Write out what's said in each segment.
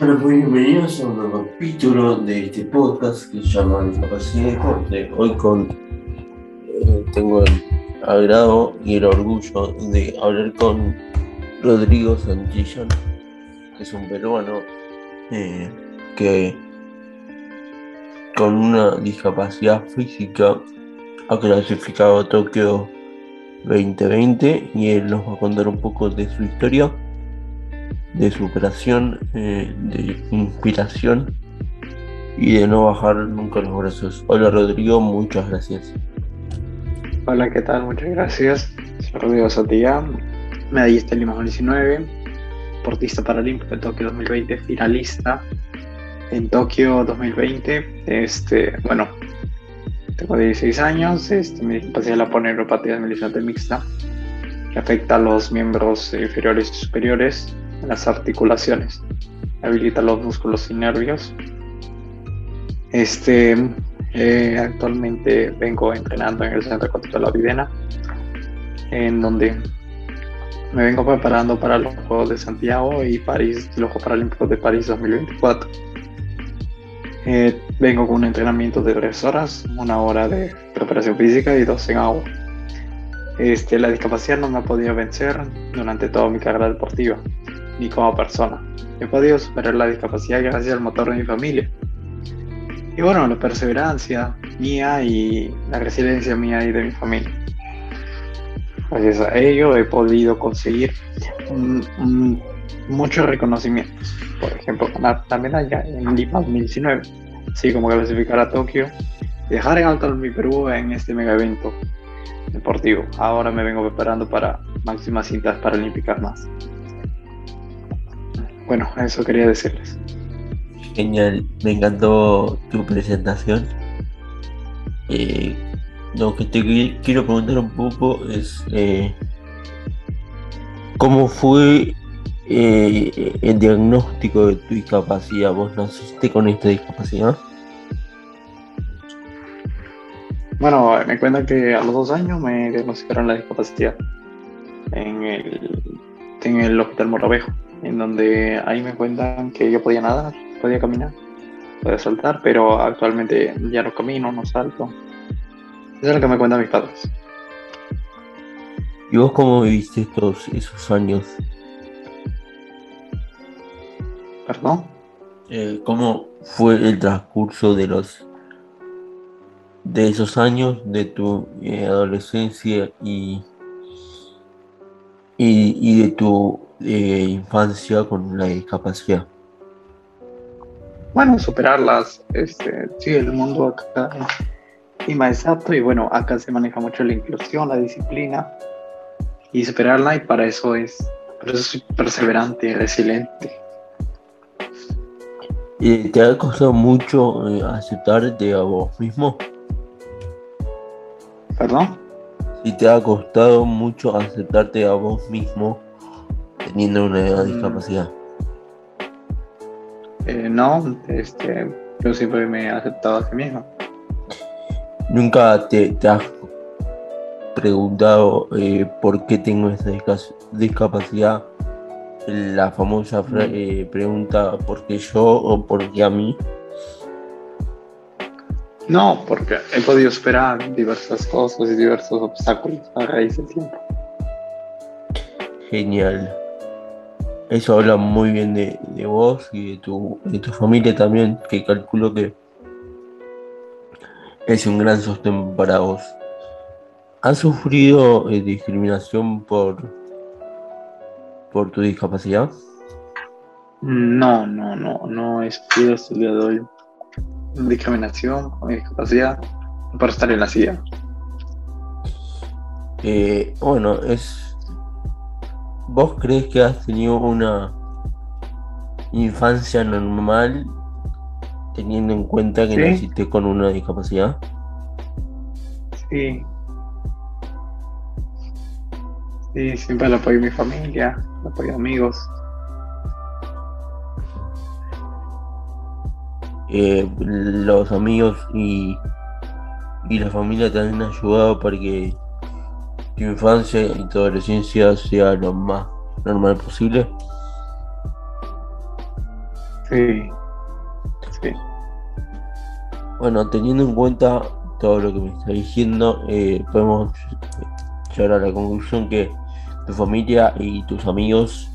Bueno, pues bienvenidos a un nuevo capítulo de este podcast que se llama Discapacidad y Deporte. Hoy con eh, tengo el agrado y el orgullo de hablar con Rodrigo Santillán, que es un peruano eh, que con una discapacidad física ha clasificado a Tokio 2020 y él nos va a contar un poco de su historia de superación, eh, de inspiración y de no bajar nunca los brazos. Hola Rodrigo, muchas gracias. Hola, ¿qué tal? Muchas gracias. Soy Rodrigo Santillán, medallista en Lima 2019, deportista paralímpico de Tokio 2020, finalista en Tokio 2020. Este, bueno, tengo 16 años, este, mi discapacidad la poneuropatía deslizante mixta, que afecta a los miembros inferiores y superiores las articulaciones, habilita los músculos y nervios. Este, eh, actualmente vengo entrenando en el Centro de la Videna, en donde me vengo preparando para los Juegos de Santiago y París, los Juegos Paralímpicos de París 2024. Eh, vengo con un entrenamiento de tres horas, una hora de preparación física y dos en agua. Este, la discapacidad no me ha podido vencer durante toda mi carrera deportiva ni como persona. He podido superar la discapacidad gracias al motor de mi familia. Y bueno, la perseverancia mía y la resiliencia mía y de mi familia. Gracias a ello he podido conseguir muchos reconocimientos. Por ejemplo, ganar la medalla en Lima 2019, así como clasificar a Tokio dejar en alto mi Perú en este mega evento deportivo. Ahora me vengo preparando para máximas cintas paralímpicas más. Bueno, eso quería decirles. Genial, me encantó tu presentación. Eh, lo que te quiero preguntar un poco es eh, cómo fue eh, el diagnóstico de tu discapacidad. ¿Vos naciste con esta discapacidad? Bueno, me cuenta que a los dos años me diagnosticaron la discapacidad en el, en el Hospital Moravejo en donde ahí me cuentan que yo podía nadar, podía caminar, podía saltar, pero actualmente ya no camino, no salto. Eso es lo que me cuentan mis padres. ¿Y vos cómo viviste estos, esos años? ¿Perdón? Eh, ¿Cómo fue el transcurso de los de esos años de tu eh, adolescencia y, y, y de tu infancia con una discapacidad? Bueno, superarlas. Este, sí, el mundo acá es más exacto y bueno, acá se maneja mucho la inclusión, la disciplina y superarla y para eso es, por eso soy perseverante y resiliente. ¿Y ¿Te ha costado mucho eh, aceptarte a vos mismo? ¿Perdón? ¿Y te ha costado mucho aceptarte a vos mismo teniendo una mm. discapacidad? Eh, no, este, yo siempre me he aceptado a sí mismo. ¿Nunca te, has preguntado eh, por qué tengo esa discapacidad? La famosa mm. eh, pregunta ¿por qué yo o por qué a mí? No, porque he podido esperar diversas cosas y diversos obstáculos a raíz del tiempo. Genial. Eso habla muy bien de, vos y de tu, de tu familia también, que calculo que es un gran sostén para vos. ¿Has sufrido eh, discriminación por, por tu discapacidad? No, no, no, no he sufrido hasta el día de hoy discriminación con mi discapacidad por estar en la silla. Eh, bueno, es ¿Vos crees que has tenido una infancia normal teniendo en cuenta que naciste con una discapacidad? Sí. Sí, siempre lo apoyo a mi familia, lo apoyo a amigos. Eh, los amigos y, y la familia te han ayudado para que tu infancia y tu adolescencia sea lo más normal posible? Sí. Sí. Bueno, teniendo en cuenta todo lo que me está diciendo, eh, podemos llegar a la conclusión que tu familia y tus amigos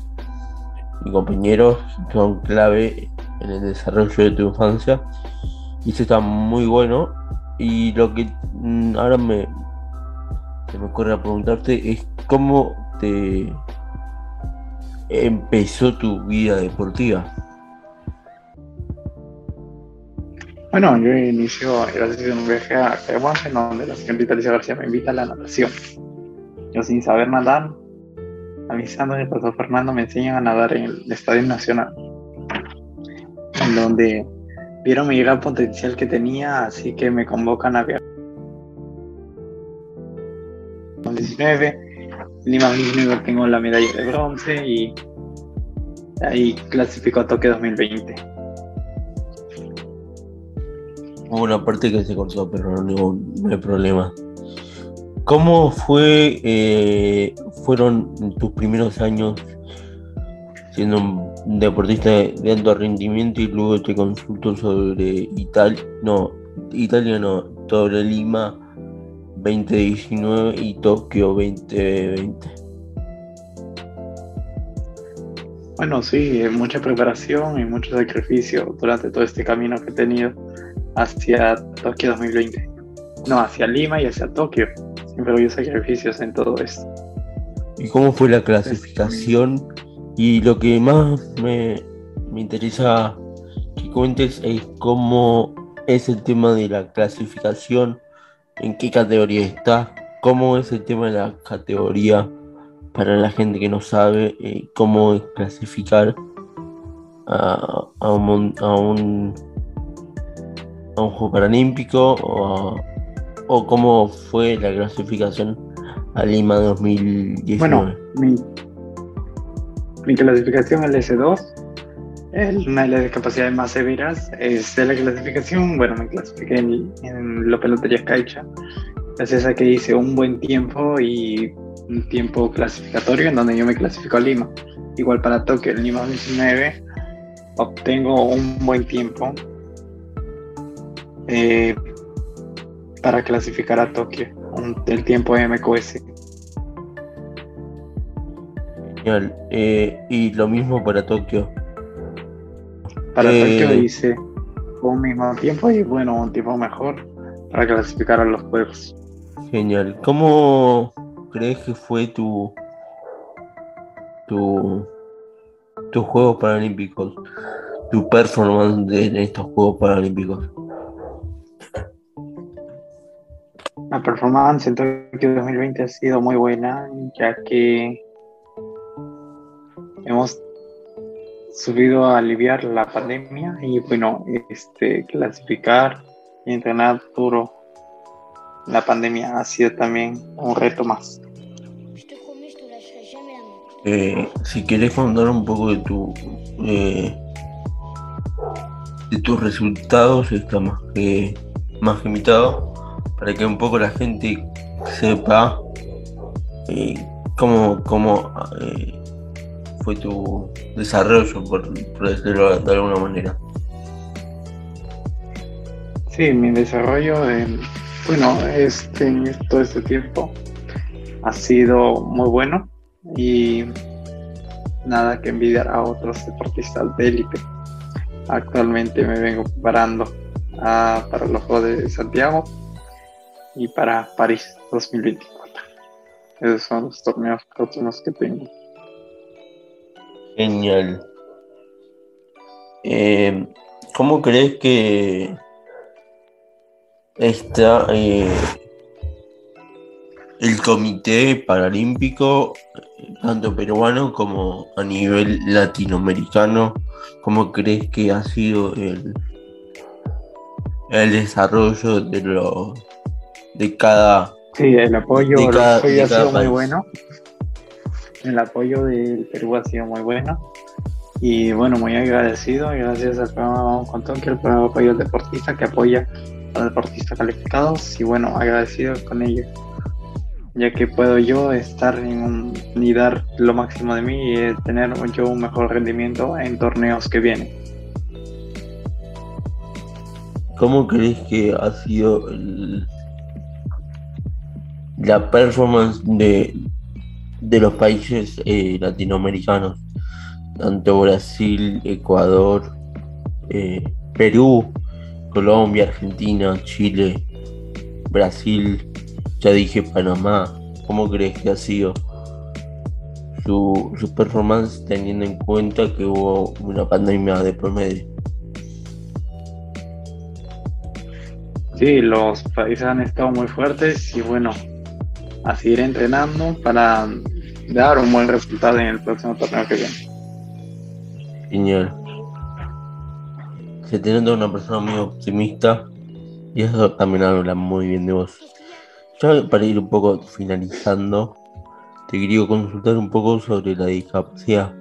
y compañeros son clave en el desarrollo de tu infancia y eso está muy bueno y lo que mm, ahora me se me ocurre preguntarte es cómo te empezó tu vida deportiva Bueno, yo inicio gracias a un viaje a Taiwán en donde la señorita Alicia García me invita a la natación. Yo sin saber nadar, avisando el profesor Fernando me enseñan a nadar en el Estadio Nacional, en donde vieron mi gran potencial que tenía, así que me convocan a viajar. 19, Lima 2019 tengo la medalla de bronce y ahí clasifico a Tokio 2020. Hubo una parte que se cortó, pero no, no hay problema. ¿Cómo fue, eh, fueron tus primeros años siendo un deportista de alto rendimiento y luego te consulto sobre Italia, no, Italia no, sobre Lima 2019 y Tokio 2020? Bueno, sí, mucha preparación y mucho sacrificio durante todo este camino que he tenido hacia Tokio 2020. No, hacia Lima y hacia Tokio. Siempre había sacrificios en todo esto. ¿Y cómo fue la clasificación? Y lo que más me, me interesa que cuentes es cómo es el tema de la clasificación, en qué categoría está, cómo es el tema de la categoría para la gente que no sabe eh, cómo clasificar a, un, a un a un juego paralímpico o, o cómo fue la clasificación a Lima 2019? Bueno, mi, mi clasificación al S2 es una de las discapacidades más severas. Es de la clasificación, bueno, me clasifiqué en, en la pelotería Caixa, gracias a que hice un buen tiempo y un tiempo clasificatorio en donde yo me clasifico a Lima. Igual para Tokio, en Lima 2019 obtengo un buen tiempo eh, para clasificar a Tokio, el tiempo MQS. Eh, y lo mismo para Tokio. Para Eh, Tokio hice un mismo tiempo y bueno, un tiempo mejor para clasificar a los juegos. Genial. ¿Cómo crees que fue tu tu tus Juegos Paralímpicos? Tu performance en estos Juegos Paralímpicos. La performance en Tokio 2020 ha sido muy buena, ya que hemos subido a aliviar la pandemia y bueno, este clasificar y entrenar duro la pandemia ha sido también un reto más. Eh, si querés contar un poco de tu eh, de tus resultados, está más que más que invitado para que un poco la gente sepa eh, cómo, cómo fue tu desarrollo, por, decirlo de alguna manera. Sí, mi desarrollo, en, bueno, este, en todo este tiempo ha sido muy bueno y nada que envidiar a otros deportistas de élite. Actualmente me vengo preparando ah, para los Juegos de Santiago y para París 2024. Esos son los torneos próximos que tengo. Genial. Eh, ¿Cómo crees que está eh, el Comité Paralímpico, tanto peruano como a nivel latinoamericano? ¿Cómo crees que ha sido el, el desarrollo de lo de cada Sí, el apoyo, De el cada- apoyo de ha sido muy bueno. El apoyo del Perú ha sido muy bueno. Y bueno, muy agradecido. Gracias al programa Vamos Tokio, el programa de apoyo al deportista que apoya a los deportistas calificados. Y bueno, agradecido con ello. Ya que puedo yo estar y dar lo máximo de mí y eh, tener yo un mejor rendimiento en torneos que vienen. ¿cómo crees que ha sido el- la performance de, de los países eh, latinoamericanos? Tanto Brasil, Ecuador, eh, Perú, Colombia, Argentina, Chile, Brasil, ya dije Panamá. ¿Cómo crees que ha sido su, su performance teniendo en cuenta que hubo una pandemia de promedio? Sí, los países han estado muy fuertes y bueno, a seguir entrenando para dar un buen resultado en el próximo torneo que viene. Genial. Se te nota una persona muy optimista y eso también habla muy bien de vos. Ya para ir un poco finalizando, te quería consultar un poco sobre la discapacidad.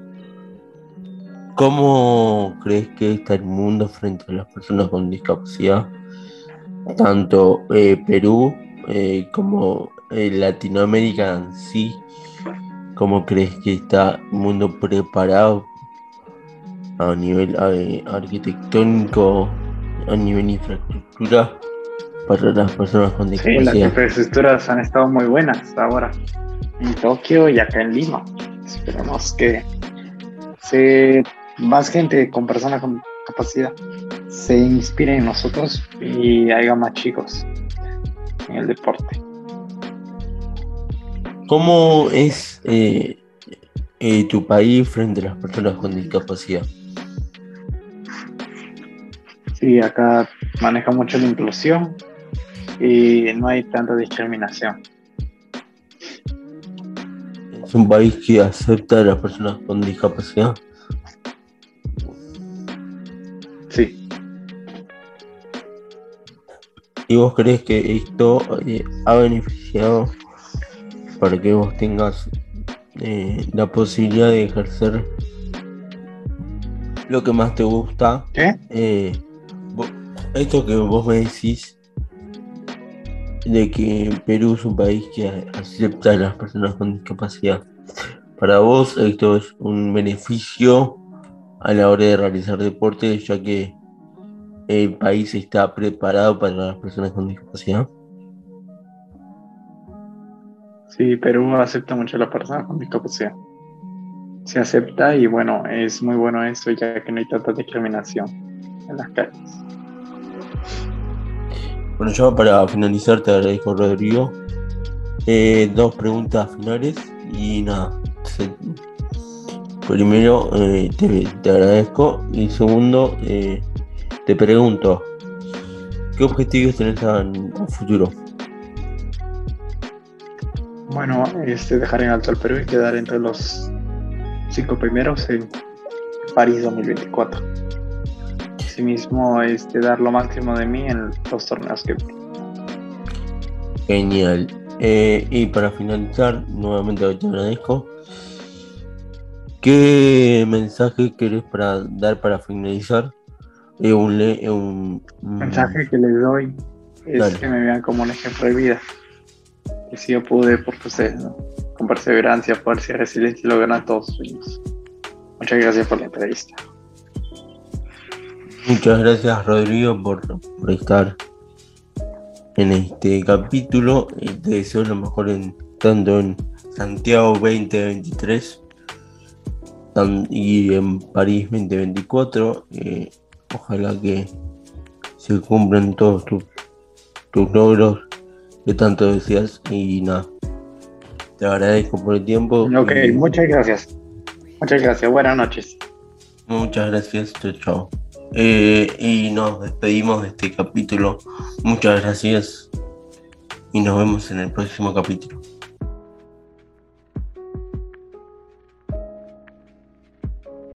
¿Cómo crees que está el mundo frente a las personas con discapacidad? Tanto eh, Perú eh, como Latinoamérica en sí. ¿Cómo crees que está el mundo preparado a nivel arquitectónico, a nivel infraestructura para las personas con Sí, las discapacidad? infraestructuras han estado muy buenas ahora en Tokio y acá en Lima. Esperemos que se, más gente con personas con capacidad se inspire en nosotros y haya más chicos en el deporte. ¿Cómo es eh, eh, tu país frente a las personas con discapacidad? Sí, acá maneja mucho la inclusión y no hay tanta discriminación. ¿Es un país que acepta a las personas con discapacidad? Sí, ¿Y vos crees que esto eh, ha beneficiado para que vos tengas eh, la posibilidad de ejercer lo que más te gusta? ¿qué? Eh, esto que vos me decís de que Perú es un país que acepta a las personas con discapacidad. Para vos esto es un beneficio a la hora de realizar deporte, ya que el país está preparado para las personas con discapacidad. Sí, Perú acepta mucho a las personas con discapacidad. Se acepta y bueno, es muy bueno eso ya que no hay tanta discriminación en las calles. Bueno, ya para finalizar te agradezco Rodrigo. Eh, dos preguntas finales y nada. Primero eh, te, te agradezco y segundo eh, te pregunto, ¿qué objetivos tenés en un futuro? Bueno, este, dejar en alto al Perú y quedar entre los cinco primeros en París 2024. Asimismo, este, dar lo máximo de mí en los torneos que Genial. Eh, y para finalizar, nuevamente te agradezco. ¿Qué mensaje querés para dar para finalizar? Eh, un, le- eh, un, un- mensaje que les doy es Dale. que me vean como un ejemplo de vida. Que si yo pude, porque ustedes, ¿no? Con perseverancia, fuerza y resiliencia logran todos sus. Muchas gracias por la entrevista. Muchas gracias Rodrigo por, estar en este capítulo. y Te deseo lo mejor en, tanto en Santiago 2023 tan- y en París 2024. Eh, ojalá que se cumplan todos tus, tus logros que tanto deseas y nada. Te agradezco por el tiempo. Ok, y muchas gracias. Muchas gracias. Buenas noches. Muchas gracias, chao, chao. Eh, y nos despedimos de este capítulo. Muchas gracias y nos vemos en el próximo capítulo.